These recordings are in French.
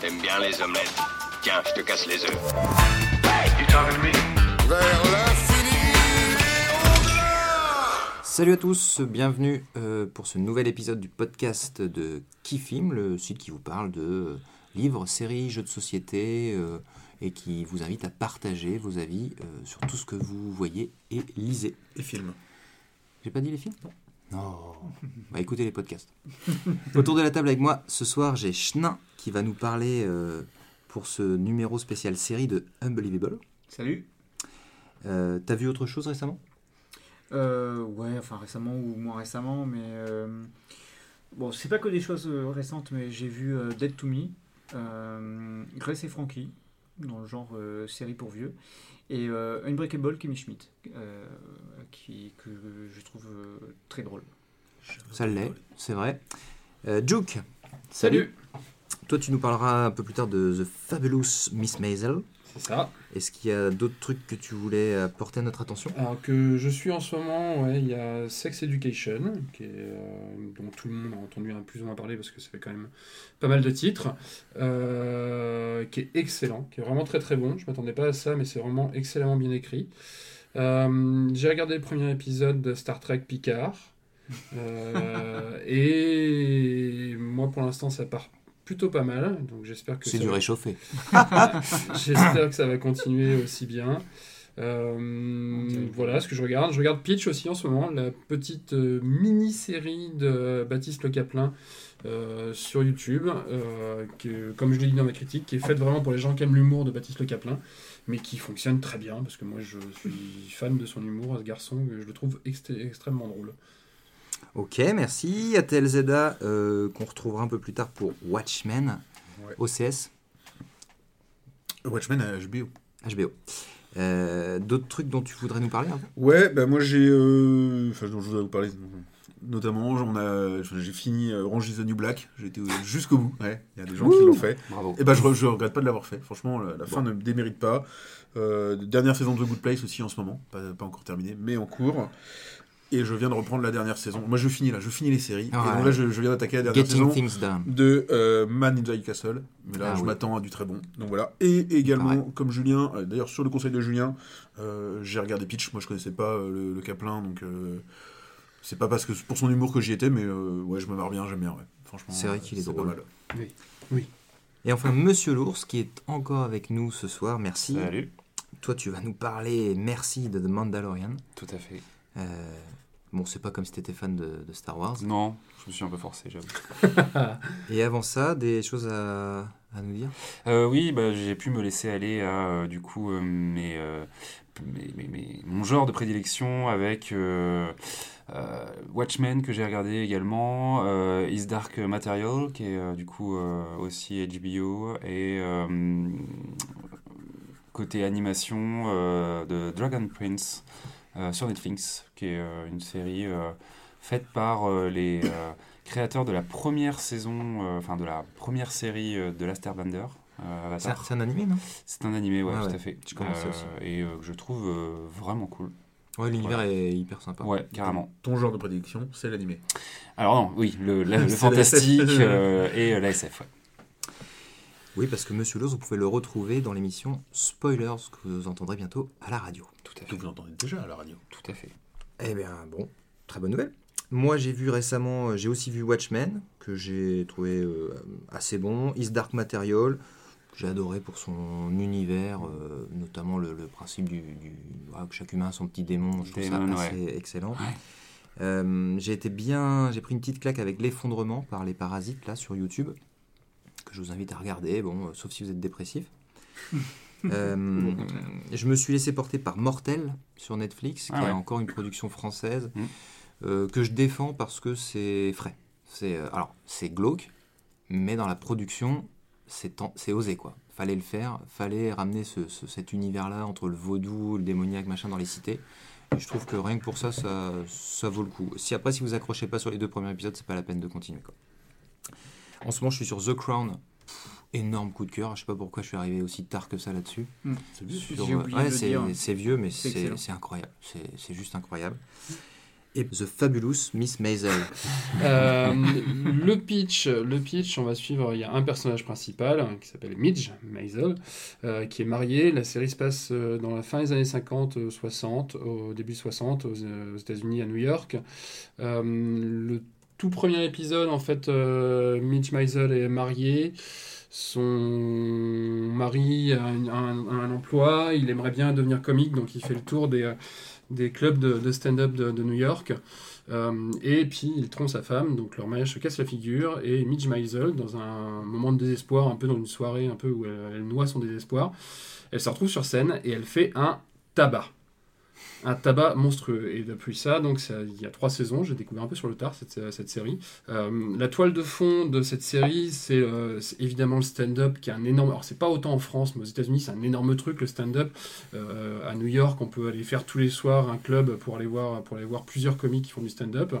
T'aimes bien les omelettes. Tiens, je te casse les œufs. Salut à tous, bienvenue euh, pour ce nouvel épisode du podcast de Kifim, le site qui vous parle de euh, livres, séries, jeux de société euh, et qui vous invite à partager vos avis sur tout ce que vous voyez et lisez. Et film. J'ai pas dit les films? Non. Bah écoutez les podcasts. Autour de la table avec moi, ce soir, j'ai Schnin qui va nous parler euh, pour ce numéro spécial série de Unbelievable. Salut. Euh, T'as vu autre chose récemment? Euh, ouais, enfin récemment ou moins récemment, mais bon, c'est pas que des choses récentes, mais j'ai vu Dead to Me, Grace et Frankie, dans le genre euh, série pour vieux, et euh, Unbreakable Kimmy Schmidt, euh, qui que je trouve euh, très drôle. Ça l'est, c'est vrai. Euh, Juke, Salut. Toi tu nous parleras un peu plus tard de The Fabulous Miss Maisel. C'est ça. Est-ce qu'il y a d'autres trucs que tu voulais apporter à notre attention? Alors que je suis en ce moment, ouais, il y a Sex Education, qui est, euh, dont tout le monde a entendu un plus ou moins parler parce que ça fait quand même pas mal de titres, euh, qui est excellent, qui est vraiment très très bon. Je m'attendais pas à ça, mais c'est vraiment excellemment bien écrit. Euh, J'ai regardé le premier épisode de Star Trek Picard. Et moi pour l'instant ça part plutôt pas mal donc j'espère que C'est ça du va- réchauffé. J'espère que ça va continuer aussi bien. Euh, voilà ce que je regarde. Je regarde Pitch aussi en ce moment, la petite euh, mini-série de Baptiste Le Caplin euh, sur YouTube, euh, que, comme je l'ai dit dans ma critique, qui est faite vraiment pour les gens qui aiment l'humour de Baptiste Le Caplin, mais qui fonctionne très bien parce que moi je suis fan de son humour, ce garçon, et je le trouve extré- extrêmement drôle. Ok, merci. Atel Zeda, euh, qu'on retrouvera un peu plus tard pour Watchmen, Ouais. OCS, Watchmen à HBO. HBO. Euh, D'autres trucs dont tu voudrais nous parler Ouais, bah moi j'ai. euh, Enfin, dont je voudrais vous parler. Notamment, on a, enfin, j'ai fini euh, Orange is the New Black. J'ai été euh, jusqu'au bout. Ouais, il y a des gens qui l'ont fait. Bravo. Et bah je, re- je regrette pas de l'avoir fait. Franchement, la, la fin ne me démérite pas. Euh, dernière saison de The Good Place aussi en ce moment. Pas, pas encore terminée, mais en cours. Et je viens de reprendre la dernière saison. Moi je finis là, je finis les séries. Ah et donc là, je, je viens d'attaquer la dernière Getting saison. Things Done. de euh, Man in the High Castle. Mais là, Ah je oui. m'attends à du très bon. Donc voilà. Et également, comme Julien, euh, d'ailleurs, sur le conseil de Julien, euh, j'ai regardé Pitch. Moi, je connaissais pas euh, le, le Caplin, donc euh, c'est pas parce que pour son humour que j'y étais, mais euh, ouais, je me marre bien, j'aime bien. Ouais. Franchement, C'est vrai qu'il est pas drôle. mal. Et enfin, Monsieur l'ours, qui est encore avec nous ce soir. Merci. Salut. Toi, tu vas nous parler, merci, de The Mandalorian. Tout à fait. Euh, bon, c'est pas comme si t'étais fan de, de Star Wars. Non, je me suis un peu forcé, j'avoue. Et avant ça, des choses à, à nous dire? Euh, oui, bah, j'ai pu me laisser aller à, euh, du coup, euh, mes, euh, mes- mes- mes- mon genre de prédilection avec euh, euh, Watchmen que j'ai regardé également, euh, Is Dark Material qui est euh, du coup euh, aussi HBO et euh, côté animation euh, de Dragon Prince sur Netflix qui est euh, une série euh, faite par euh, les euh, créateurs de la première saison, euh, enfin de la première série euh, de Last Airbender. euh, C'est un, animé, non? C'est un animé, ouais, Ah tout à fait. connais ça Euh, aussi. Et euh, que je trouve euh, vraiment cool. Ouais, l'univers est hyper sympa. Ouais, carrément. Ton genre de prédilection, c'est l'animé. Alors non, oui, le, la- fantastique euh, et euh, la SF, ouais. Oui, parce que Monsieur l'ours, vous pouvez le retrouver dans l'émission Spoilers, que vous entendrez bientôt à la radio. Tout à fait. vous entendez déjà à la radio. Tout à fait. Eh bien, bon, très bonne nouvelle. Moi, j'ai vu récemment, euh, j'ai aussi vu Watchmen, que j'ai trouvé euh, assez bon. Is Dark Material, que j'ai adoré pour son univers, euh, notamment le, le principe du, du- voilà, que chaque humain a son petit démon. Je trouve Démon, ça assez ouais. excellent. Ouais. Euh, j'ai été bien, j'ai pris une petite claque avec l'effondrement par les parasites là sur YouTube, je vous invite à regarder, bon, euh, sauf si vous êtes dépressif. Euh, je me suis laissé porter par Mortel sur Netflix, qui Ah ouais. est encore une production française Mm. euh, que je défends parce que c'est frais. C'est euh, alors c'est glauque, mais dans la production, c'est c'est osé quoi. Fallait le faire, fallait ramener ce- ce- cet univers-là entre le vaudou, le démoniaque, machin dans les cités. Et je trouve que rien que pour ça, ça, ça vaut le coup. Si après, si vous accrochez pas sur les deux premiers épisodes, c'est pas la peine de continuer quoi. En ce moment, je suis sur The Crown. Énorme coup de cœur. Je sais pas pourquoi je suis arrivé aussi tard que ça là-dessus. C'est ouais, le c'est vieux, mais C'est incroyable. C'est juste incroyable. Et The Fabulous Miss Maisel. Euh, le pitch, le pitch, on va suivre. Il y a un personnage principal hein, qui s'appelle Midge Maisel, euh, qui est marié. La série se passe euh, dans la fin des années 50-60, au début 60, aux, aux États-Unis, à New York. Euh, le tout premier épisode, en fait, euh, Midge Maisel est marié. Son mari a un, emploi, il aimerait bien devenir comique, donc il fait le tour des, euh, des clubs de, stand-up de, New York. Euh, et puis il trompe sa femme, donc leur mariage se casse la figure, et Midge Maisel, dans un moment de désespoir, un peu dans une soirée un peu où elle noie son désespoir, elle se retrouve sur scène et elle fait un tabac. Un tabac monstrueux. Et depuis ça, donc ça- il y a trois saisons, j'ai découvert un peu sur le tard cette, cette série. Euh, la toile de fond de cette série, c'est euh, c'est évidemment le stand-up qui est un énorme. Alors c'est pas autant en France, mais aux États-Unis c'est un énorme truc le stand-up. Euh, à New York, on peut aller faire tous les soirs un club pour aller voir, pour aller voir plusieurs comiques qui font du stand-up.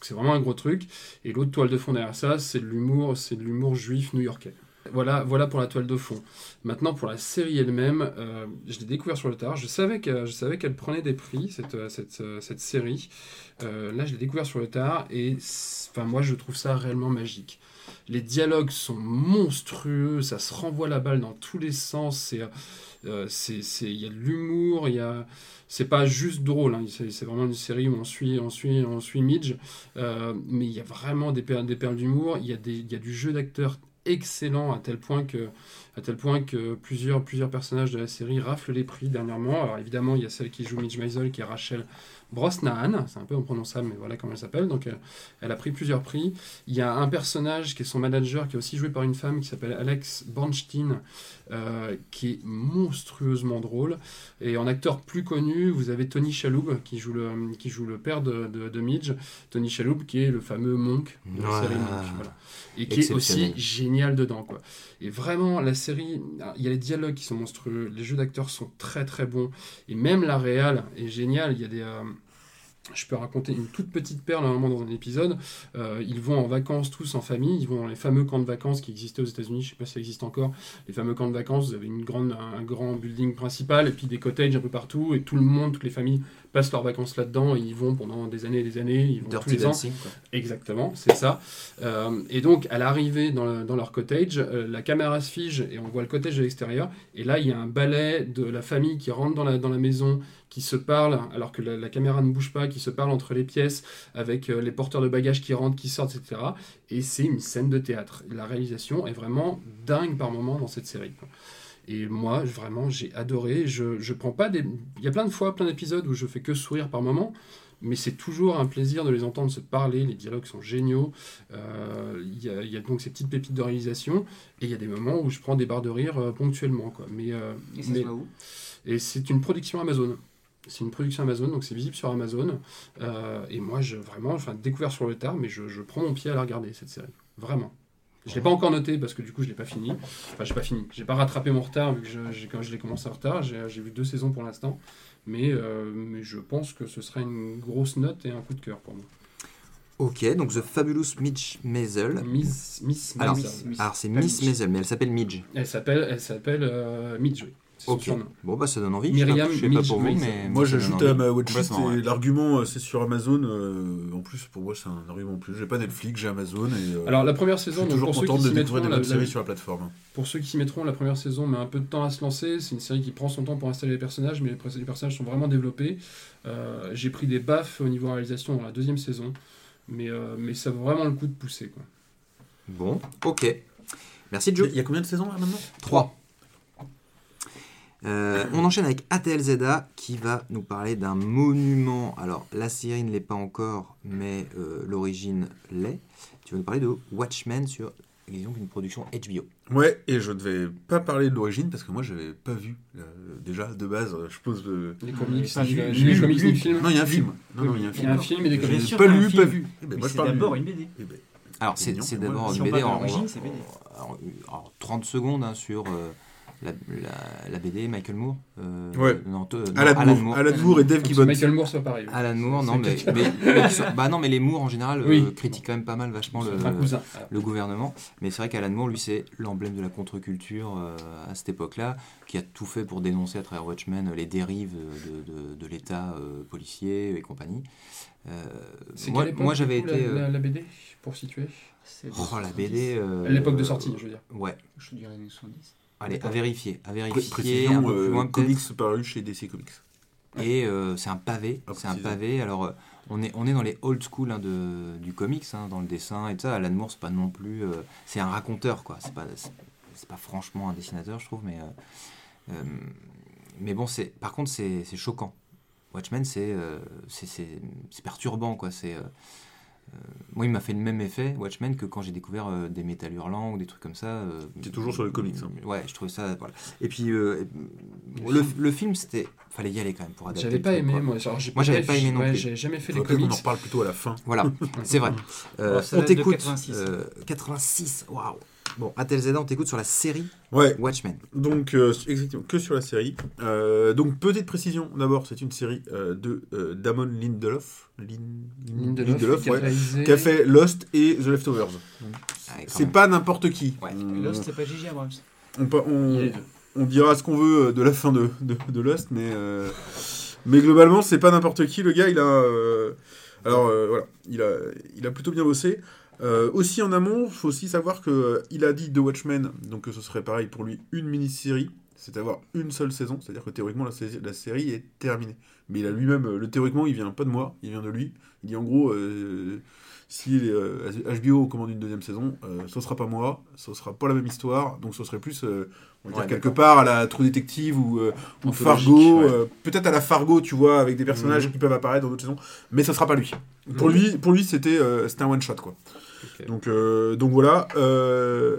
C'est vraiment un gros truc. Et l'autre toile de fond derrière ça, c'est de l'humour, c'est de l'humour juif new-yorkais. Voilà, voilà pour la toile de fond. Maintenant, pour la série elle-même, euh, je l'ai découvert sur le tard. Je savais qu'elle prenait des prix, cette, euh, cette, euh, cette série. Là, je l'ai découvert sur le tard et enfin, moi, je trouve ça réellement magique. Les dialogues sont monstrueux, ça se renvoie la balle dans tous les sens. Il y a de l'humour, a, c'est pas juste drôle. hein. C'est, vraiment une série où on suit, on suit, on suit Midge, mais il y a vraiment des perles, des perles d'humour. Il y y a du jeu d'acteur excellent à tel point que à tel point que plusieurs, plusieurs personnages de la série raflent les prix dernièrement. Alors évidemment, il y a celle qui joue Midge Maisel, qui est Rachel Brosnahan, c'est un peu imprononçable, mais voilà comment elle s'appelle. Donc, euh, elle a pris plusieurs prix. Il y a un personnage qui est son manager, qui est aussi joué par une femme qui s'appelle Alex Bornstein, euh, qui est monstrueusement drôle. Et en acteur plus connu, vous avez Tony Shalhoub, qui joue le, qui joue le père de, de, de Midge. Tony Shalhoub, qui est le fameux Monk de la Ouais. série Monk. voilà. Et qui est aussi génial dedans. Quoi. Et vraiment, la série, il y a les dialogues qui sont monstrueux, les jeux d'acteurs sont très très bons. Et même la réal est géniale. Il y a des. euh, je peux raconter une toute petite perle à un moment dans un épisode. Euh, ils vont en vacances tous en famille. Ils vont dans les fameux camps de vacances qui existaient aux États-Unis. Je sais pas si ça existe encore. Les fameux camps de vacances. Vous avez une grande, un grand building principal et puis des cottages un peu partout. Et tout le monde, toutes les familles passent leurs vacances là-dedans. Et ils vont pendant des années et des années. Ils vont tous Dirty les ans. Dancing, quoi. Exactement, c'est ça. Euh, et donc, à l'arrivée dans, le- dans leur cottage, euh, la caméra se fige et on voit le cottage de l'extérieur. Et là, il y a un balai de la famille qui rentre dans la, dans la maison, qui se parle, alors que la, la caméra ne bouge pas, qui se parle entre les pièces, avec euh, les porteurs de bagages qui rentrent, qui sortent, etc. Et c'est une scène de théâtre. La réalisation est vraiment dingue par moment dans cette série. Et moi, vraiment, j'ai adoré. Je, je prends pas des. Il y a plein de fois, plein d'épisodes où je fais que sourire par moment mais c'est toujours un plaisir de les entendre se parler, les dialogues sont géniaux, Euh, il y, a, il y a donc ces petites pépites de réalisation, et il y a des moments où je prends des barres de rire euh, ponctuellement. Quoi. Mais, euh, mais- et c'est une production Amazon. C'est une production Amazon, donc c'est visible sur Amazon. Euh, et moi, je, vraiment, enfin, découvert sur le tard, mais je, je prends mon pied à la regarder, cette série. Vraiment. Je l'ai pas encore noté parce que du coup je l'ai pas fini. Enfin j'ai pas fini. J'ai pas rattrapé mon retard vu que je, j'ai- quand je l'ai commencé en retard. J'ai, vu deux saisons pour l'instant, mais, euh, mais je pense que ce serait une grosse note et un coup de cœur pour moi. Ok, donc The Fabulous Midge Maisel. Miss Miss Alors, c'est Miss. Maisel, mais elle s'appelle Midge. Elle s'appelle elle s'appelle euh, Midge. oui. Ok. Bon bah ça donne envie. Myriam je sais pas pour vous, mais Moi, j'ajoute à ma watchlist, ouais. l'argument, euh, c'est sur Amazon. euh, en plus, pour moi, c'est un argument en plus. J'ai pas Netflix, j'ai Amazon. Et, euh, Alors la première je saison, suis donc, toujours pour ceux content qui de s'y découvrir mettront, des la- séries sur la plateforme. Pour ceux qui s'y mettront, la première saison met un peu de temps à se lancer. C'est une série qui prend son temps pour installer les personnages, mais les, pers- les personnages sont vraiment développés. Euh, J'ai pris des baffes au niveau réalisation dans la deuxième saison, mais, euh, mais ça vaut vraiment le coup de pousser. Quoi. Bon, ok. Merci Joe. il y a combien de saisons là maintenant? 3. on enchaîne avec ATLZA qui va nous parler d'un monument. Alors, la série ne l'est pas encore, mais euh, l'origine l'est. Tu vas nous parler de Watchmen sur disons, une production HBO. Ouais, et je ne vais pas parler de l'origine parce que moi, je n'avais pas vu. euh, déjà, de base, euh, je pose le. Les Ah, comics, mais pas ni, vu, ni lu, les comics, lu. ni le film. Non, il y a un film. Non, il y a un Il y film. a un film et des Je comics. n'ai sûr pas lu, pas film. vu. Eh ben, moi, je C'est parle d'abord une BD. Eh ben, Alors, c'est d'abord une BD. en- l'origine, on- c'est BD. alors, alors, 30 secondes hein, sur, euh, la, la- la BD, Michael Moore. euh, Ouais. non, te- non, Alan, Moore, Alan Moore et Dave Gibbons. Michael Moore soit pareil. Alan Moore, non, mais, bah non, mais les Moore en général euh, critiquent quand même pas mal vachement le, cousin. gouvernement. Mais c'est vrai qu'Alan Moore, lui, c'est l'emblème de la contre-culture euh, à cette époque-là, qui a tout fait pour dénoncer à travers Watchmen les dérives de, de- de l'État euh, policier et compagnie. Euh, C'est moi, moi, j'avais été. la, la- la BD, pour situer? Oh, la BD. euh, À l'époque de sortie, je veux dire. Ouais. Je dirais années 70. Allez, à vérifier. À vérifier. un Précision, peu plus euh, loin, comics paru chez DC Comics. Et euh, c'est un pavé. Ah, c'est un pavé. Alors, euh, on est, on est dans les old school hein, de, du comics, hein, dans le dessin et tout ça. Alan Moore, c'est pas non plus. c'est un raconteur, quoi. C'est pas, c'est, pas franchement un dessinateur, je trouve, mais. mais bon, c'est, par contre, c'est, choquant. Watchmen, c'est, euh, perturbant, quoi. C'est. euh, moi, il m'a fait le même effet, Watchmen, que quand j'ai découvert euh, des métal hurlants ou des trucs comme ça. euh, T'es toujours sur le comics, hein. Ouais, je trouvais ça. Voilà. Et puis, euh, le, le film, c'était. Fallait y aller quand même pour adapter. J'avais pas aimé, quoi. moi. Genre, j'ai Moi, j'avais pas aimé non ouais, plus. J'ai jamais fait les peut-être qu'on en comics. reparle plutôt à la fin. Voilà, c'est vrai. Euh, Oh, on t'écoute. 86. euh, 86, waouh. Bon, à tel on t'écoute sur la série Ouais, Watchmen. donc euh, exactement, que sur la série. Euh, donc petite précision, d'abord, c'est une série euh, de euh, Damon Lindelof. Lin- Lindelof, Lindelof, qui a ouais, réalisé- qui a fait Lost et The Leftovers. Ah, C'est pas n'importe qui. Ouais. On- Lost, c'est pas Gigi Abrams. on, on- dira ce qu'on veut de la fin de, de, de Lost, mais, euh, mais globalement, c'est pas n'importe qui. Le gars, il a. euh, alors, euh, voilà, il a, il a plutôt bien bossé. Euh, aussi en amont, il faut aussi savoir qu'il a dit The Watchmen, donc que ce serait pareil pour lui, une mini-série, c'est avoir une seule saison, c'est-à-dire que théoriquement, la, sé- la série est terminée. Mais il a lui-même, euh, le théoriquement, il vient pas de moi, il vient de lui. Il dit en gros, euh, si euh, HBO commande une deuxième saison, euh, ce sera pas moi, ce sera pas la même histoire, donc ce serait plus, euh, on va dire Ouais, quelque part à la True Detective ou, euh, Fargo, ouais. euh, peut-être à la Fargo, tu vois, avec des personnages Mhm. qui peuvent apparaître dans d'autres saisons, mais ce sera pas lui. Pour Mhm. lui, pour lui, c'était euh, c'était un one shot quoi. Donc euh, donc voilà. euh,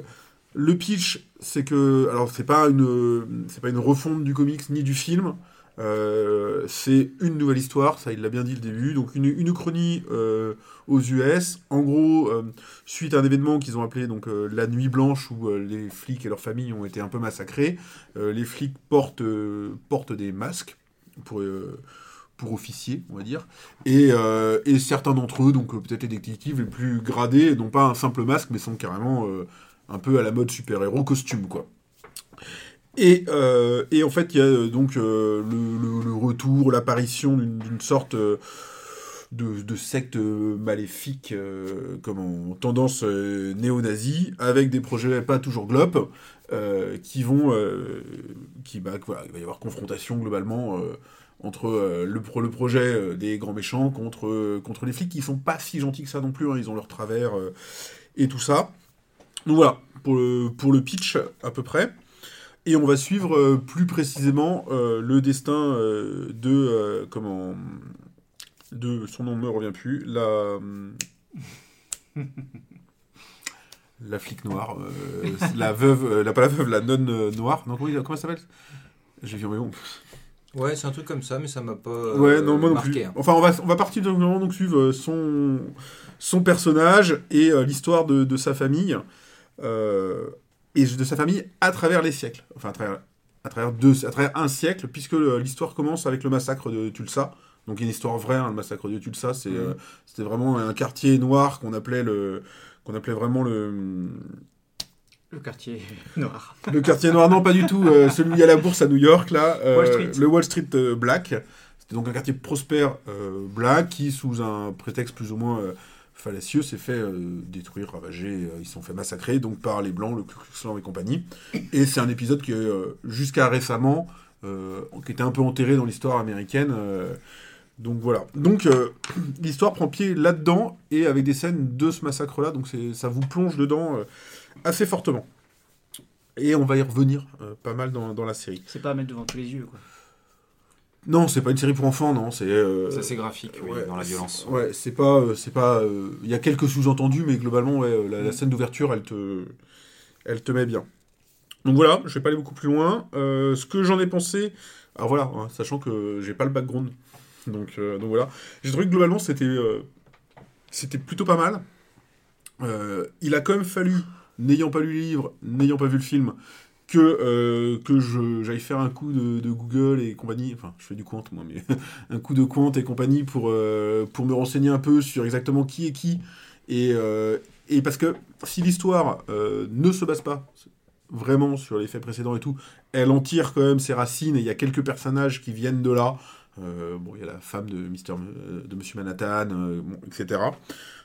le pitch, c'est que alors c'est pas une c'est pas une refonte du comics ni du film. Euh, c'est une nouvelle histoire, ça il l'a bien dit le début. Donc une, une aux US. En gros, suite à un événement qu'ils ont appelé donc la nuit blanche où les flics et leurs familles ont été un peu massacrés, les flics portent portent des masques pour pour officiers, on va dire. Et, euh, et certains d'entre eux, donc peut-être les détectives les plus gradés, n'ont pas un simple masque, mais sont carrément euh, un peu à la mode super-héros costume, quoi. Et, euh, et en fait, il y a donc le, retour, l'apparition d'une sorte de, secte maléfique, comme en tendance néo-nazie, avec des projets pas toujours glop, qui vont... qui, bah, voilà, il va y avoir confrontation globalement entre euh, le, le projet euh, des grands méchants contre, euh, contre les flics qui sont pas si gentils que ça non plus, hein, ils ont leur travers et tout ça. Donc voilà, pour le, pour le pitch à peu près. Et on va suivre plus précisément le destin de comment de son nom me revient plus la la flic noire la veuve la pas la veuve la nonne noire non comment, comment elle s'appelle? J'ai vu mais bon Ouais, c'est un truc comme ça, mais ça m'a pas euh, Ouais, non, moi non marqué. plus. hein. Enfin, on va, on va partir de donc suivre euh, son, son personnage et euh, l'histoire de, de sa famille. euh, et de sa famille à travers les siècles. Enfin, à travers, à travers, deux, à travers un siècle, puisque l'histoire commence avec le massacre de Tulsa. Donc, une histoire vraie, hein, le massacre de Tulsa. C'est, euh, c'était vraiment un quartier noir qu'on appelait, le, qu'on appelait vraiment le, Le quartier noir. le quartier noir, non, pas du tout. euh, celui à la bourse à New York, là. euh, Wall Street. Le Wall Street euh, Black. C'était donc un quartier prospère euh, black qui, sous un prétexte plus ou moins fallacieux, s'est fait détruire, ravager. ils se sont fait massacrer donc par les Blancs, le Ku Klux et compagnie. Et c'est un épisode qui, jusqu'à récemment, qui était un peu enterré dans l'histoire américaine. Donc voilà. Donc euh, l'histoire prend pied là-dedans et avec des scènes de ce massacre-là. Donc ça vous plonge dedans euh, assez fortement. Et on va y revenir euh, pas mal dans, dans la série. C'est pas à mettre devant tous les yeux, quoi. Non, c'est pas une série pour enfants, non. C'est. euh, C'est assez graphique, oui, ouais, dans la violence. Ouais, c'est pas, euh, c'est pas. euh, Il y a quelques sous-entendus, mais globalement, ouais, la, la scène d'ouverture, elle te, elle te met bien. Donc voilà, je vais pas aller beaucoup plus loin. Euh, ce que j'en ai pensé, alors voilà, hein, sachant que j'ai pas le background, donc, euh, donc voilà, j'ai trouvé que globalement c'était, euh, plutôt pas mal. Euh, il a quand même fallu, n'ayant pas lu le livre, n'ayant pas vu le film, que, j'aille faire un coup de, Google et compagnie, enfin je fais du compte moi, mais un coup de compte et compagnie pour, me renseigner un peu sur exactement qui est qui. Et, et parce que si l'histoire ne se base pas vraiment sur les faits précédents et tout, elle en tire quand même ses racines et il y a quelques personnages qui viennent de là. Euh, bon, il y a la femme de, Mister, euh, de Monsieur Manhattan, euh, bon, etc.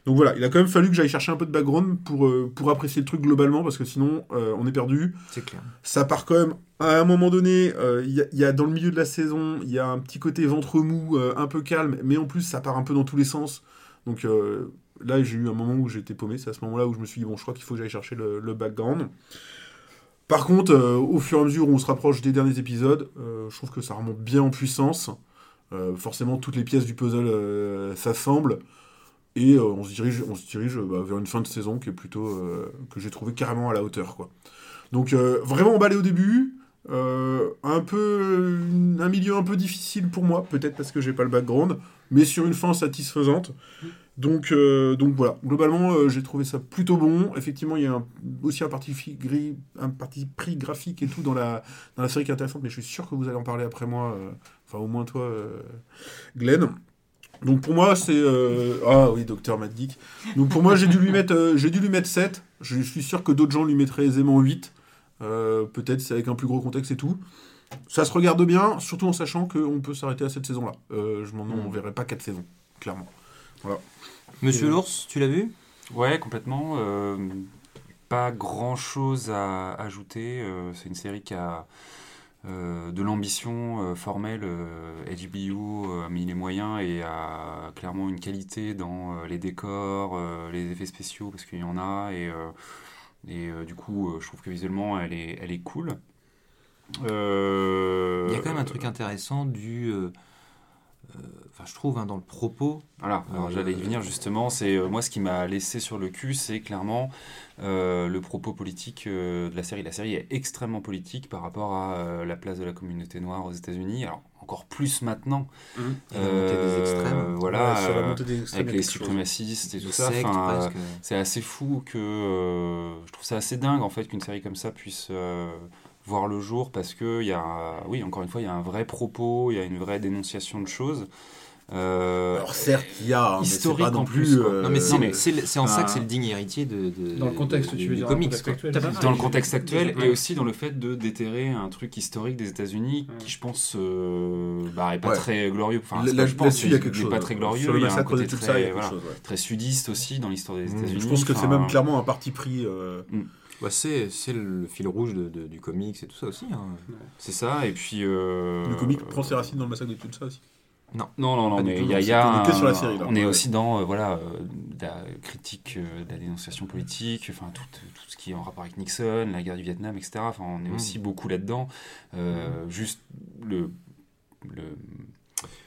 Donc voilà, il a quand même fallu que j'aille chercher un peu de background pour, euh, pour apprécier le truc globalement, parce que sinon, on est perdu. C'est clair. Ça part quand même, à un moment donné, il y, a- il y a dans le milieu de la saison, il y a un petit côté ventre mou, un peu calme, mais en plus, ça part un peu dans tous les sens. Donc là, j'ai eu un moment où j'étais paumé, c'est à ce moment-là où je me suis dit, bon, je crois qu'il faut que j'aille chercher le, le background. Par contre, euh, au fur et à mesure où on se rapproche des derniers épisodes, euh, je trouve que ça remonte bien en puissance. Euh, forcément, toutes les pièces du puzzle euh, s'assemblent. Et euh, on se dirige, bah, vers une fin de saison que j'ai trouvé carrément à la hauteur, quoi. Donc vraiment emballé au début, un peu un milieu un peu difficile pour moi, peut-être parce que j'ai pas le background, mais sur une fin satisfaisante. Donc euh, donc voilà, globalement euh, j'ai trouvé ça plutôt bon. Effectivement, il y a un- aussi un parti, gris- un parti pris graphique et tout dans la dans la série qui est intéressante, mais je suis sûr que vous allez en parler après moi, euh, enfin au moins toi, Glenn. Donc pour moi, c'est. Ah oui, docteur Matt Geek. Donc pour moi, j'ai dû, lui mettre, j'ai dû lui mettre 7. Je suis sûr que d'autres gens lui mettraient aisément 8. Euh, Peut-être c'est avec un plus gros contexte et tout. Ça se regarde bien, surtout en sachant qu'on peut s'arrêter à cette saison-là. Je m'en on verrait pas 4 saisons, clairement. Monsieur Et- l'ours, tu l'as vu? Ouais, complètement. euh, pas grand chose à ajouter. euh, c'est une série qui a euh, de l'ambition euh, formelle. euh, HBO a mis les moyens et a clairement une qualité dans euh, les décors, euh, les effets spéciaux, parce qu'il y en a. Et, euh, et euh, du coup, euh, je trouve que visuellement, elle est, elle est cool. Euh, Il y a quand même un truc intéressant du. Euh, euh, Enfin, je trouve, hein, dans le propos. Voilà, alors Euh, j'allais y venir justement. C'est euh, moi ce qui m'a laissé sur le cul, c'est clairement euh, le propos politique euh, de la série. La série est extrêmement politique par rapport à euh, la place de la communauté noire aux États-Unis. Alors encore plus maintenant. Et la montée des extrêmes. Voilà, Ouais, sur la euh, montée des extrêmes, avec les suprémacistes et tout ça. enfin, c'est assez fou que euh, je trouve ça assez dingue en fait qu'une série comme ça puisse euh, voir le jour parce que il y a, oui, encore une fois, il y a un vrai propos, il y a une vraie dénonciation de choses. Euh, Alors certes, il y a, hein, mais historique pas non en plus. euh, Non, mais c'est en ça que c'est le digne héritier de. de- Dans le contexte, de- tu du veux dire, dans le comics, actuel. Dans le contexte actuel et aussi dans le fait de déterrer un truc historique des États-Unis Ouais. qui, je pense, euh, bah, est pas Ouais. très glorieux. Enfin, Là- je pense, Là-dessus, il y a quelque chose. pas très glorieux. Sur le il y a un côté très, ça, il y a quelque voilà, chose. ouais. très sudiste aussi dans l'histoire des Mmh. États-Unis. Je pense que c'est même clairement un parti pris. Euh, Bah, c'est le fil rouge de- de- du comics et tout ça aussi. hein. C'est ça, et puis. euh, Le comic prend ses racines dans le massacre de Tulsa aussi. Non, non, non, du mais tout, il y a, non, y un- sur la série, là. on est Ouais. aussi dans euh, voilà, euh, de la critique euh, de la dénonciation politique, enfin tout, tout ce qui est en rapport avec Nixon, la guerre du Vietnam, etc. Enfin, on est Mm. aussi beaucoup là-dedans. Euh, Juste le, le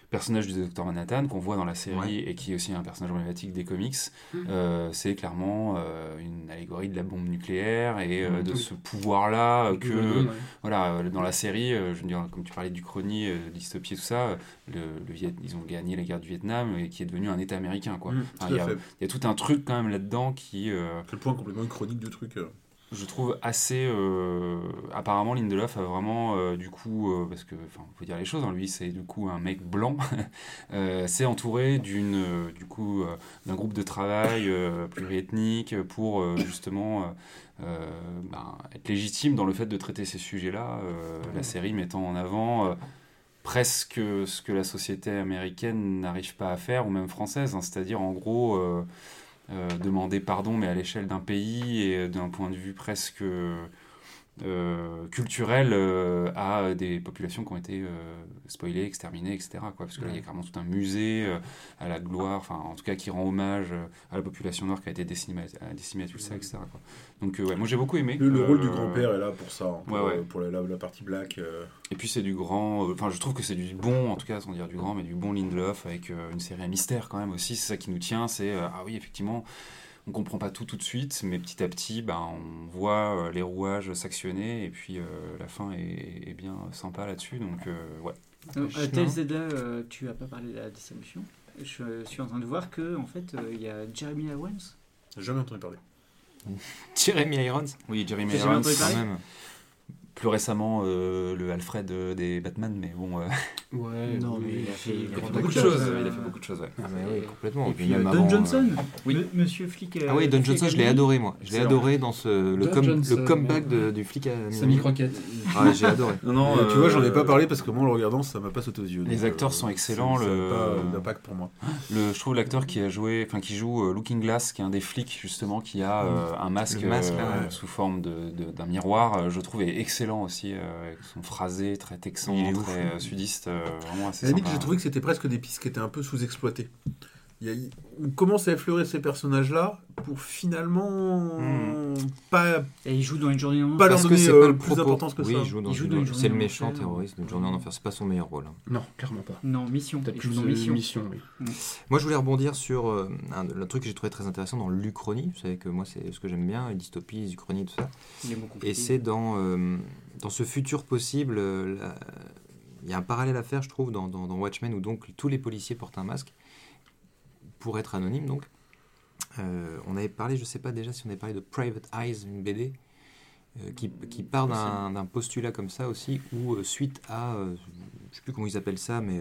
personnage du docteur Manhattan qu'on voit dans la série et qui est aussi un personnage emblématique des comics, Mm. euh, c'est clairement euh, une allégorie de la bombe nucléaire et euh, Mm. de Oui. ce pouvoir-là que Ouais. voilà, dans la série, euh, je veux dire, comme tu parlais du chrony, euh, dystopie et tout ça, le, le Viet- ils ont gagné la guerre du Vietnam et qui est devenu un État américain. Quoi. Enfin, tout il, y a, y tout un truc quand même là-dedans qui, euh, Quel point complètement chronique du truc. Je trouve assez... euh, apparemment, Lindelof a vraiment, euh, du coup, euh, parce que, enfin, peut dire les choses, hein, lui, c'est du coup un mec blanc, s'est entouré d'une, du coup, d'un groupe de travail pluriethnique pour justement... ben, être légitime dans le fait de traiter ces sujets-là, la série mettant en avant presque ce que la société américaine n'arrive pas à faire, ou même française, hein, c'est-à-dire en gros demander pardon, mais à l'échelle d'un pays et d'un point de vue presque euh, culturel euh, à des populations qui ont été euh, spoilées, exterminées, etc. Quoi, parce que là, il y a carrément tout un musée euh, à la gloire, enfin en tout cas qui rend hommage euh, à la population noire qui a été décimée, à- décimée à Tulsa, etc. Quoi. Donc euh, ouais, moi j'ai beaucoup aimé. Le, le rôle du grand-père est là pour ça, hein, pour, ouais, ouais. pour la, la- la partie black. euh. Et puis c'est du grand, euh, enfin je trouve que c'est du bon, en tout cas sans dire du grand, mais du bon Lindelof avec euh, une série à mystère quand même aussi. C'est ça qui nous tient, c'est euh, ah oui effectivement, on comprend pas tout tout de suite, mais petit à petit, ben, on voit euh, les rouages s'actionner et puis euh, la fin est, est bien sympa là-dessus. Donc euh, ouais. Euh, euh, tu as pas parlé de la distribution. Je suis en train de voir que en fait, euh, il y a Jeremy Irons. Jamais entendu parler. Jeremy Irons? Oui, Jeremy Irons. quand même. Plus récemment euh, le Alfred euh, des Batman, mais bon, euh, Ouais, Non, mais il a fait- il a beaucoup de choses. Il a fait beaucoup de choses, ouais. Ah, mais oui, complètement. Et puis avant, Don euh, Johnson, oui. Monsieur Flic. euh, Ah oui, Don Johnson, je l'ai adoré, moi. Je l'ai adoré dans ce, le, Don com- Johnson, le comeback de- du flic à Samy Croquette. Ouais, j'ai adoré. Non, non, Euh, tu vois, j'en ai pas parlé parce que moi, en le regardant, ça m'a pas sauté aux yeux. Les acteurs sont excellents, ça- le- pas d'impact pour moi. Le, je trouve l'acteur qui a joué, enfin qui joue Looking Glass, qui est un des flics justement, qui a un masque, sous forme d'un miroir, je trouve est excellent aussi, euh, avec son phrasé très texan, très ouf. euh, sudiste, euh, vraiment assez À la limite, j'ai trouvé que c'était presque des pistes qui étaient un peu sous-exploitées. Y a- on commence à effleurer ces personnages-là pour finalement Hmm. pas. Et il joue dans une journée en Pas leur Parce que donner c'est euh, pas le plus d'importance que oui, ça. il joue dans Il joue une- dans une C'est le méchant enfer. terroriste d'une journée en enfer. C'est pas son meilleur rôle. hein. Non, clairement pas. Non, Mission. Peut-être plus dans Mission. mission, oui. Moi, je voulais rebondir sur euh, un, le truc que j'ai trouvé très intéressant dans l'Uchronie. Vous savez que moi, c'est ce que j'aime bien, les dystopies, les uchronies, tout ça. Il est beaucoup Et c'est dans, euh, dans ce futur possible, euh, la- il y a un parallèle à faire, je trouve, dans, dans, dans Watchmen, où donc tous les policiers portent un masque pour être anonymes. Donc, Euh, on avait parlé, je sais pas déjà si on avait parlé de Private Eyes, une BD. euh, qui, qui part d'un postulat comme ça aussi, où euh, suite à, je sais plus comment ils appellent ça, mais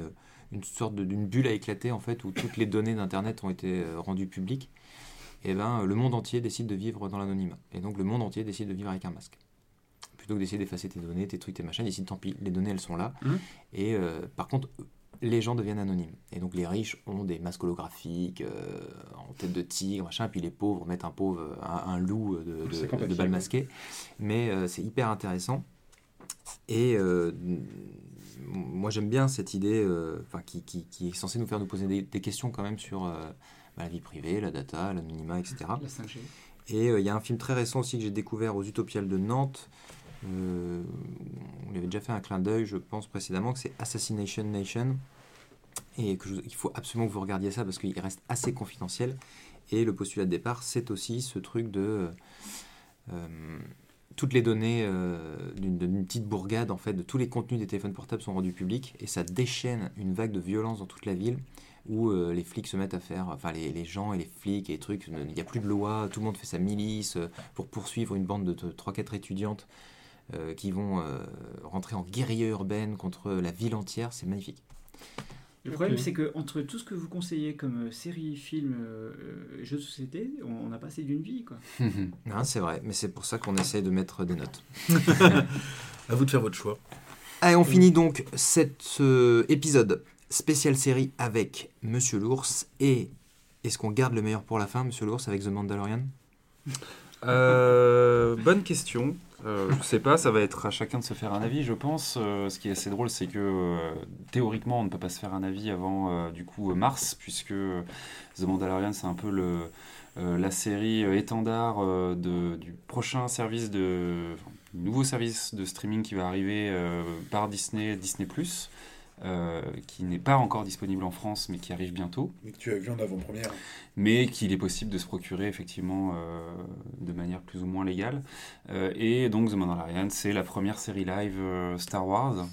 une sorte d'une bulle a éclaté en fait, où toutes les données d'Internet ont été rendues publiques, et ben euh, le monde entier décide de vivre dans l'anonymat. Et donc le monde entier décide de vivre avec un masque. Plutôt que d'essayer d'effacer tes données, tes trucs, tes machins, ils décident tant pis, les données elles sont là. Mhm. Et euh, par contre, les gens deviennent anonymes. Et donc les riches ont des masques holographiques euh, en tête de tigre, machin, puis les pauvres mettent un pauvre, un, un loup de, de, de balles masquées. Mais euh, c'est hyper intéressant. Et euh, moi j'aime bien cette idée enfin, qui, qui, qui est censée nous faire nous poser des, des questions quand même sur bah, la vie privée, la data, l'anonymat, etc. La 5G. Et il y a un film très récent aussi que j'ai découvert aux Utopiales de Nantes. Euh, on avait déjà fait un clin d'œil, je pense, précédemment, que c'est Assassination Nation. Et que je- il faut absolument que vous regardiez ça parce qu'il reste assez confidentiel. Et le postulat de départ, c'est aussi ce truc de. euh, toutes les données euh, d'une petite bourgade, en fait, de tous les contenus des téléphones portables sont rendus publics. Et ça déchaîne une vague de violence dans toute la ville où euh, les flics se mettent à faire, enfin les, les gens et les flics et les trucs, il n'y a plus de loi, tout le monde fait sa milice euh, pour poursuivre une bande de 3-4 étudiantes euh, qui vont euh, rentrer en guérilla urbaine contre la ville entière, c'est magnifique. Le problème, c'est que entre tout ce que vous conseillez comme euh, séries, films, euh, jeux de société, on on n'a pas assez d'une vie, quoi. Hein, c'est vrai, mais c'est pour ça qu'on essaye de mettre des notes. À vous de faire votre choix. Allez, on finit donc cet euh, épisode spécial série avec Monsieur l'ours et est-ce qu'on garde le meilleur pour la fin, Monsieur l'ours, avec The Mandalorian? Euh, bonne question. Euh, je sais pas, ça va être à chacun de se faire un avis, je pense. Euh, ce qui est assez drôle, c'est que euh, théoriquement, on ne peut pas se faire un avis avant du coup mars, puisque The Mandalorian, c'est un peu la série étendard du prochain service de, nouveau service de streaming qui va arriver par Disney, Disney euh, qui n'est pas encore disponible en France, mais qui arrive bientôt Mais que tu as vu en avant-première. mais qu'il est possible de se procurer effectivement euh, de manière plus ou moins légale. Euh, et donc The Mandalorian, c'est la première série live Star Wars.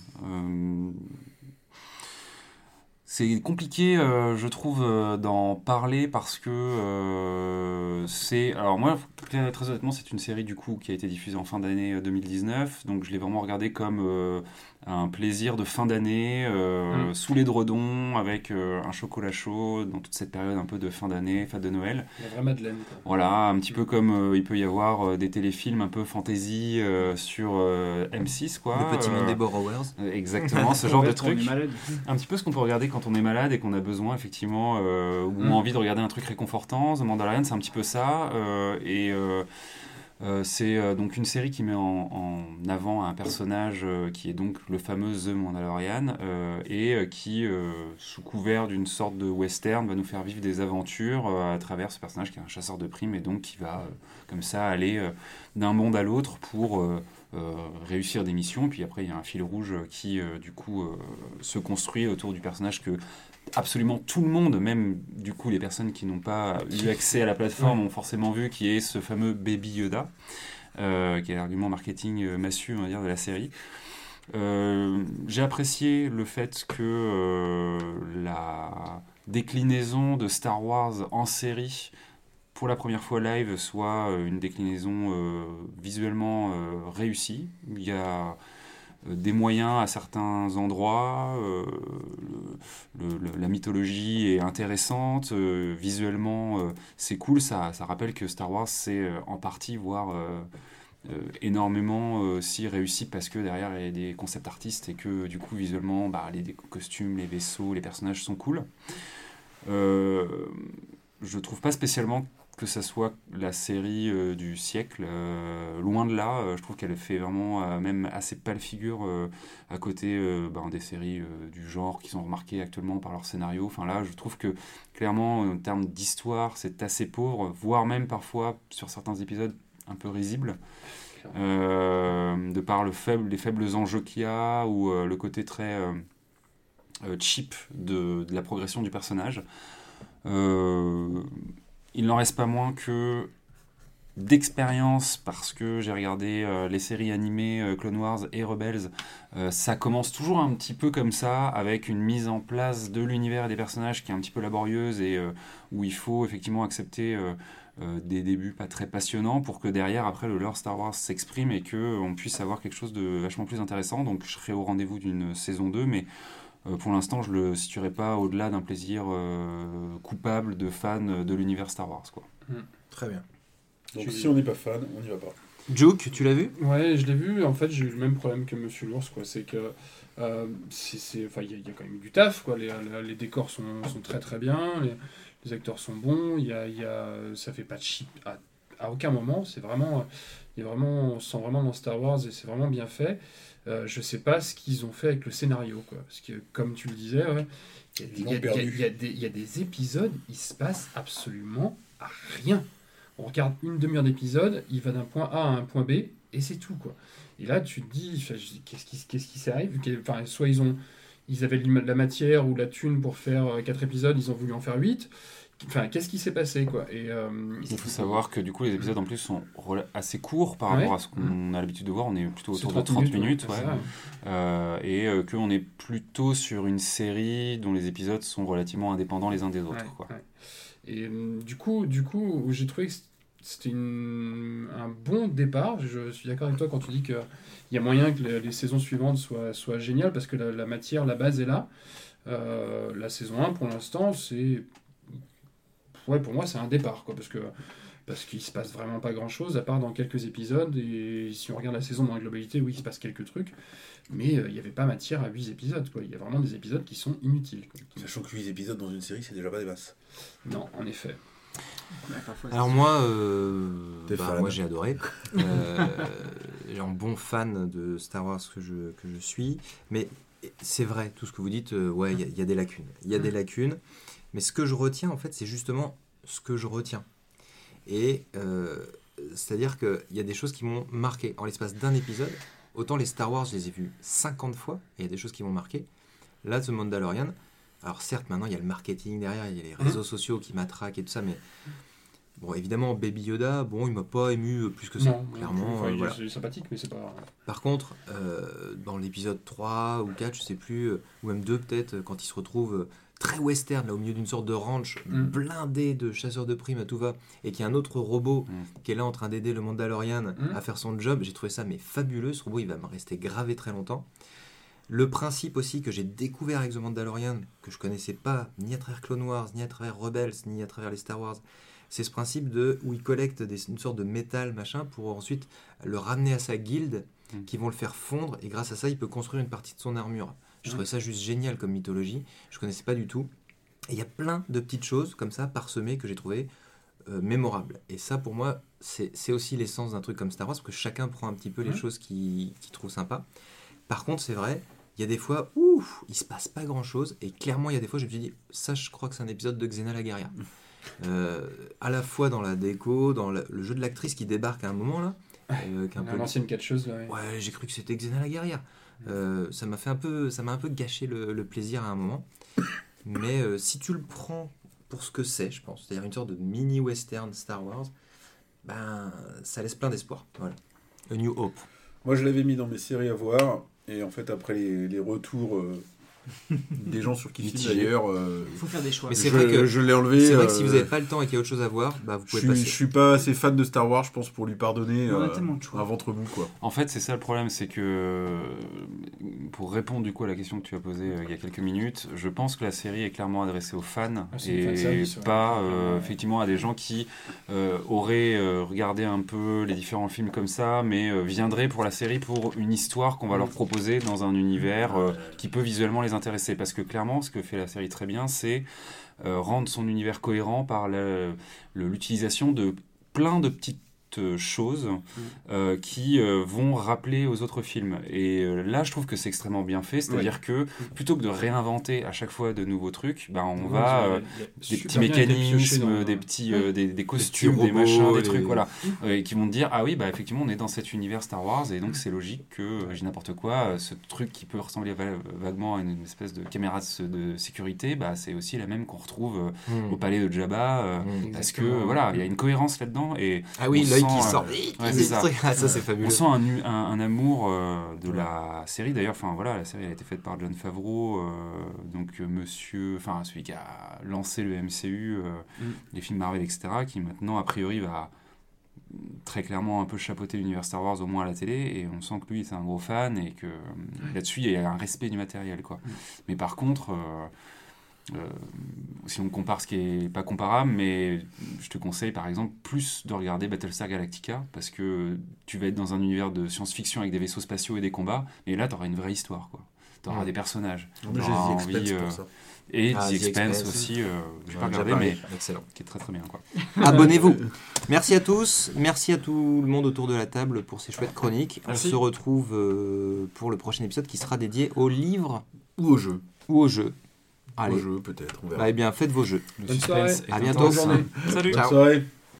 C'est compliqué, je trouve, d'en parler parce que c'est... Alors moi, très, honnêtement, c'est une série du coup qui a été diffusée en fin d'année euh, 2019, donc je l'ai vraiment regardé comme un plaisir de fin d'année, euh, Mm. sous les dredons, avec euh, un chocolat chaud, dans toute cette période un peu de fin d'année, fête de Noël. La vraie Madeleine. quoi. Voilà, un petit peu comme euh, il peut y avoir euh, des téléfilms un peu fantasy euh, sur euh, M6, quoi. Le petit Euh, monde des borrowers Exactement, ce genre de truc. Un petit peu ce qu'on peut regarder quand on est malade et qu'on a besoin, effectivement, euh, ou Mm. envie de regarder un truc réconfortant. The Mandalorian, c'est un petit peu ça. euh, et c'est euh, donc une série qui met en, avant un personnage euh, qui est donc le fameux The Mandalorian euh, et euh, qui, euh, sous couvert d'une sorte de western, va nous faire vivre des aventures euh, à travers ce personnage qui est un chasseur de primes et donc qui va, euh, comme ça, aller euh, d'un monde à l'autre pour euh, euh, réussir des missions. Puis après, il y a un fil rouge qui, euh, du coup, euh, se construit autour du personnage que absolument tout le monde, même du coup les personnes qui n'ont pas eu accès à la plateforme, ont forcément vu, qui est ce fameux Baby Yoda, euh, qui est l'argument marketing euh, massu, on va dire, de la série. Euh, J'ai apprécié le fait que euh, la déclinaison de Star Wars en série pour la première fois live, soit une déclinaison visuellement réussie. Il y a des moyens à certains endroits, euh, la mythologie est intéressante, euh, visuellement euh, c'est cool, ça, rappelle que Star Wars c'est euh, en partie, voire énormément aussi réussi parce que derrière il y a des concept artistes et que du coup visuellement bah, les, les costumes, les vaisseaux, les personnages sont cool. Je trouve pas spécialement que ça soit la série euh, du siècle, euh, loin de là, euh, je trouve qu'elle fait vraiment même assez pâle figure à côté ben, des séries du genre qui sont remarquées actuellement par leur scénario. Enfin là, je trouve que clairement, en termes d'histoire, c'est assez pauvre, voire même parfois sur certains épisodes un peu risible. De par le faible, les faibles enjeux qu'il y a ou le côté très cheap de la progression du personnage. Il n'en reste pas moins que d'expérience parce que j'ai regardé euh, les séries animées euh, Clone Wars et Rebels euh, ça commence toujours un petit peu comme ça avec une mise en place de l'univers et des personnages qui est un petit peu laborieuse et où il faut effectivement accepter des débuts pas très passionnants pour que derrière après le lore Star Wars s'exprime et que on puisse avoir quelque chose de vachement plus intéressant. Donc je serai au rendez-vous d'une saison 2 mais euh, pour l'instant je le situerai pas au-delà d'un plaisir euh, coupable de fan de l'univers Star Wars quoi. Très bien. Donc si on n'est pas fan, on n'y va pas. Juke, tu l'as vu? Ouais, je l'ai vu. En fait, j'ai eu le même problème que Monsieur l'ours, quoi. C'est que euh, c'est, c'est- enfin, il y, a- il y a quand même eu du taf, quoi. Les, les- les décors sont, sont très très bien, les, les acteurs sont bons. Il y a, il y a, ça fait pas de cheap à, à aucun moment. C'est vraiment, il vraiment, on se sent vraiment dans Star Wars et c'est vraiment bien fait. Euh, je sais pas ce qu'ils ont fait avec le scénario, quoi. Parce que, comme tu le disais, ouais, il y a des- y y y a épisodes, il se passe absolument rien. On regarde une demi-heure d'épisode, il va d'un point A à un point B, et c'est tout, quoi. Et là, tu te dis, je qu'est-ce qui, qu'est-ce qui s'arrive Qu'est- Enfin, soit ils ont, ils avaient de la matière ou la thune pour faire euh, quatre épisodes, ils ont voulu en faire 8. Enfin, qu'est-ce qui s'est passé, quoi? Et euh, Il faut savoir que du coup les épisodes en plus sont assez courts par Ouais. rapport à ce qu'on a l'habitude de voir. On est plutôt autour de 30 minutes, ouais, ouais. Euh, et euh, qu'on est plutôt sur une série dont les épisodes sont relativement indépendants les uns des autres. Ouais, quoi. ouais. Et du coup, du coup j'ai trouvé que c'était un bon départ. Je suis d'accord avec toi quand tu dis qu'il y a moyen que les, les saisons suivantes soient, soient géniales parce que la, la matière, la base est là. Euh, la saison 1, pour l'instant, c'est. Ouais, pour moi, c'est un départ, quoi, parce que. Parce qu'il se passe vraiment pas grand chose, à part dans quelques épisodes. Et si on regarde la saison dans la globalité, oui, il se passe quelques trucs. Mais euh, il n'y avait pas matière à 8 épisodes, quoi. Il y a vraiment des épisodes qui sont inutiles. quoi. Sachant que 8 épisodes dans une série, c'est déjà pas des masses. Non, en effet. Alors moi, euh, bah, moi j'ai adoré. Euh, j'ai un bon fan de Star Wars que je, que je suis. Mais c'est vrai, tout ce que vous dites, euh, ouais, il y, a- il y a des lacunes. Il y a des lacunes. Mais ce que je retiens, en fait, c'est justement ce que je retiens. Et euh, c'est-à-dire qu'il y a des choses qui m'ont marqué. En l'espace d'un épisode, autant les Star Wars, je les ai vus 50 fois, et il y a des choses qui m'ont marqué. Là, The Mandalorian, alors certes, maintenant, il y a le marketing derrière, il y a les réseaux sociaux qui m'attraquent et tout ça, mais bon, évidemment, Baby Yoda, bon, il m'a pas ému plus que ça, Non, clairement. enfin, euh, il est- voilà. c'est sympathique, mais c'est pas. Par contre, euh, dans l'épisode 3 ou 4, je sais plus, euh, ou même 2 peut-être, euh, quand il se retrouve très western, là au milieu d'une sorte de ranch, Mm. blindé de chasseurs de primes à tout va, et qu'il y a un autre robot Mm. qui est là en train d'aider le Mandalorian Mm. à faire son job, j'ai trouvé ça mais fabuleux, ce robot il va me rester gravé très longtemps. Le principe aussi que j'ai découvert avec The Mandalorian, que je connaissais pas ni à travers Clone Wars, ni à travers Rebels, ni à travers les Star Wars, c'est ce principe de où il collecte des, une sorte de métal machin pour ensuite le ramener à sa guilde, Mm. qui vont le faire fondre et grâce à ça il peut construire une partie de son armure. Je Mm. trouvais ça juste génial comme mythologie, je connaissais pas du tout. Et il y a plein de petites choses comme ça parsemées que j'ai trouvé euh, mémorables. Et ça pour moi c'est aussi l'essence d'un truc comme Star Wars, parce que chacun prend un petit peu les Ouais. choses qu'il qu'il trouve sympa. Par contre c'est vrai, il y a des fois où il se passe pas grand chose et clairement il y a des fois je me suis dit ça je crois que c'est un épisode de Xena la guerrière. Euh, à la fois dans la déco, dans la- le jeu de l'actrice qui débarque à un moment là, euh, un peu- L'ancienne catcheuse, là. ouais. Ouais, j'ai cru que c'était Xena la guerrière. Euh, ça m'a fait un peu, ça m'a un peu gâché le, le plaisir à un moment. Mais euh, si tu le prends pour ce que c'est, je pense, c'est-à-dire une sorte de mini western Star Wars, ben ça laisse plein d'espoir. Voilà. A New Hope. Moi, je l'avais mis dans mes séries à voir. Et en fait, après les, les retours euh, des gens sur qui d'ailleurs. euh, Il faut faire des choix. Mais c'est je, vrai que- je l'ai enlevé. C'est vrai que si euh, vous n'avez pas le temps et qu'il y a autre chose à voir, bah, vous je pouvez suis, passer. je suis pas assez fan de Star Wars, je pense, pour lui pardonner On a euh, tellement de choix. un ventre mou, quoi. En fait, c'est ça le problème, c'est que euh, pour répondre du coup à la question que tu as posée euh, il y a quelques minutes, je pense que la série est clairement adressée aux fans Ah, et ouais. pas euh, effectivement à des gens qui euh, auraient euh, regardé un peu les différents films comme ça, mais euh, viendraient pour la série pour une histoire qu'on va leur proposer dans un univers euh, qui peut visuellement les intéresser. Parce que clairement, ce que fait la série très bien, c'est euh, rendre son univers cohérent par l'utilisation de plein de petites choses euh, qui euh, vont rappeler aux autres films. Et euh, là, je trouve que c'est extrêmement bien fait. C'est-à-dire que plutôt que de réinventer à chaque fois de nouveaux trucs, bah, on va euh, des petits mécanismes, des petits, euh, des, des costumes, des, robots, machins, des trucs, voilà, euh, et qui vont te dire ah oui bah effectivement on est dans cet univers Star Wars et donc c'est logique que euh, j'ai n'importe quoi, euh, ce truc qui peut ressembler va- vaguement à une espèce de caméra de, de sécurité, bah c'est aussi la même qu'on retrouve euh, Hmm. au palais de Jabba. euh, Hmm. parce que voilà, il y a une cohérence là-dedans et Ah oui, on sent, qui euh, sort. ouais, ça. Ah, ça, c'est on fabuleux. sent un, un, un amour euh, de la série d'ailleurs. Enfin voilà, la série a été faite par John Favreau, euh, donc euh, Monsieur, enfin celui qui a lancé le MCU, euh, Mm. les films Marvel, etc., qui maintenant a priori va très clairement un peu chapeauter l'univers Star Wars au moins à la télé et on sent que lui c'est un gros fan et que euh, là-dessus il y a un respect du matériel quoi. Mm. Mais par contre euh, euh, si on compare ce qui est pas comparable, mais je te conseille par exemple plus de regarder Battlestar Galactica parce que tu vas être dans un univers de science-fiction avec des vaisseaux spatiaux et des combats, et là tu auras une vraie histoire quoi. Tu auras Ouais. des personnages. J'ai envie, pour euh, ça. Et Ah, The The Expense Expense. aussi, euh, j'ai pas Ouais, regardé, mais. Excellent. qui est très très bien. Abonnez-vous. Merci à tous. Merci à tout le monde autour de la table pour ces chouettes chroniques. Merci. On se retrouve euh, pour le prochain épisode qui sera dédié aux livres Ou au jeu. ou aux jeux. Allez. jeu, peut-être, on verra. Bah, eh bien, faites vos jeux. Le Bonne suspense soirée. est À bientôt. intense. Bonne journée. Salut Bonne Ciao. soirée.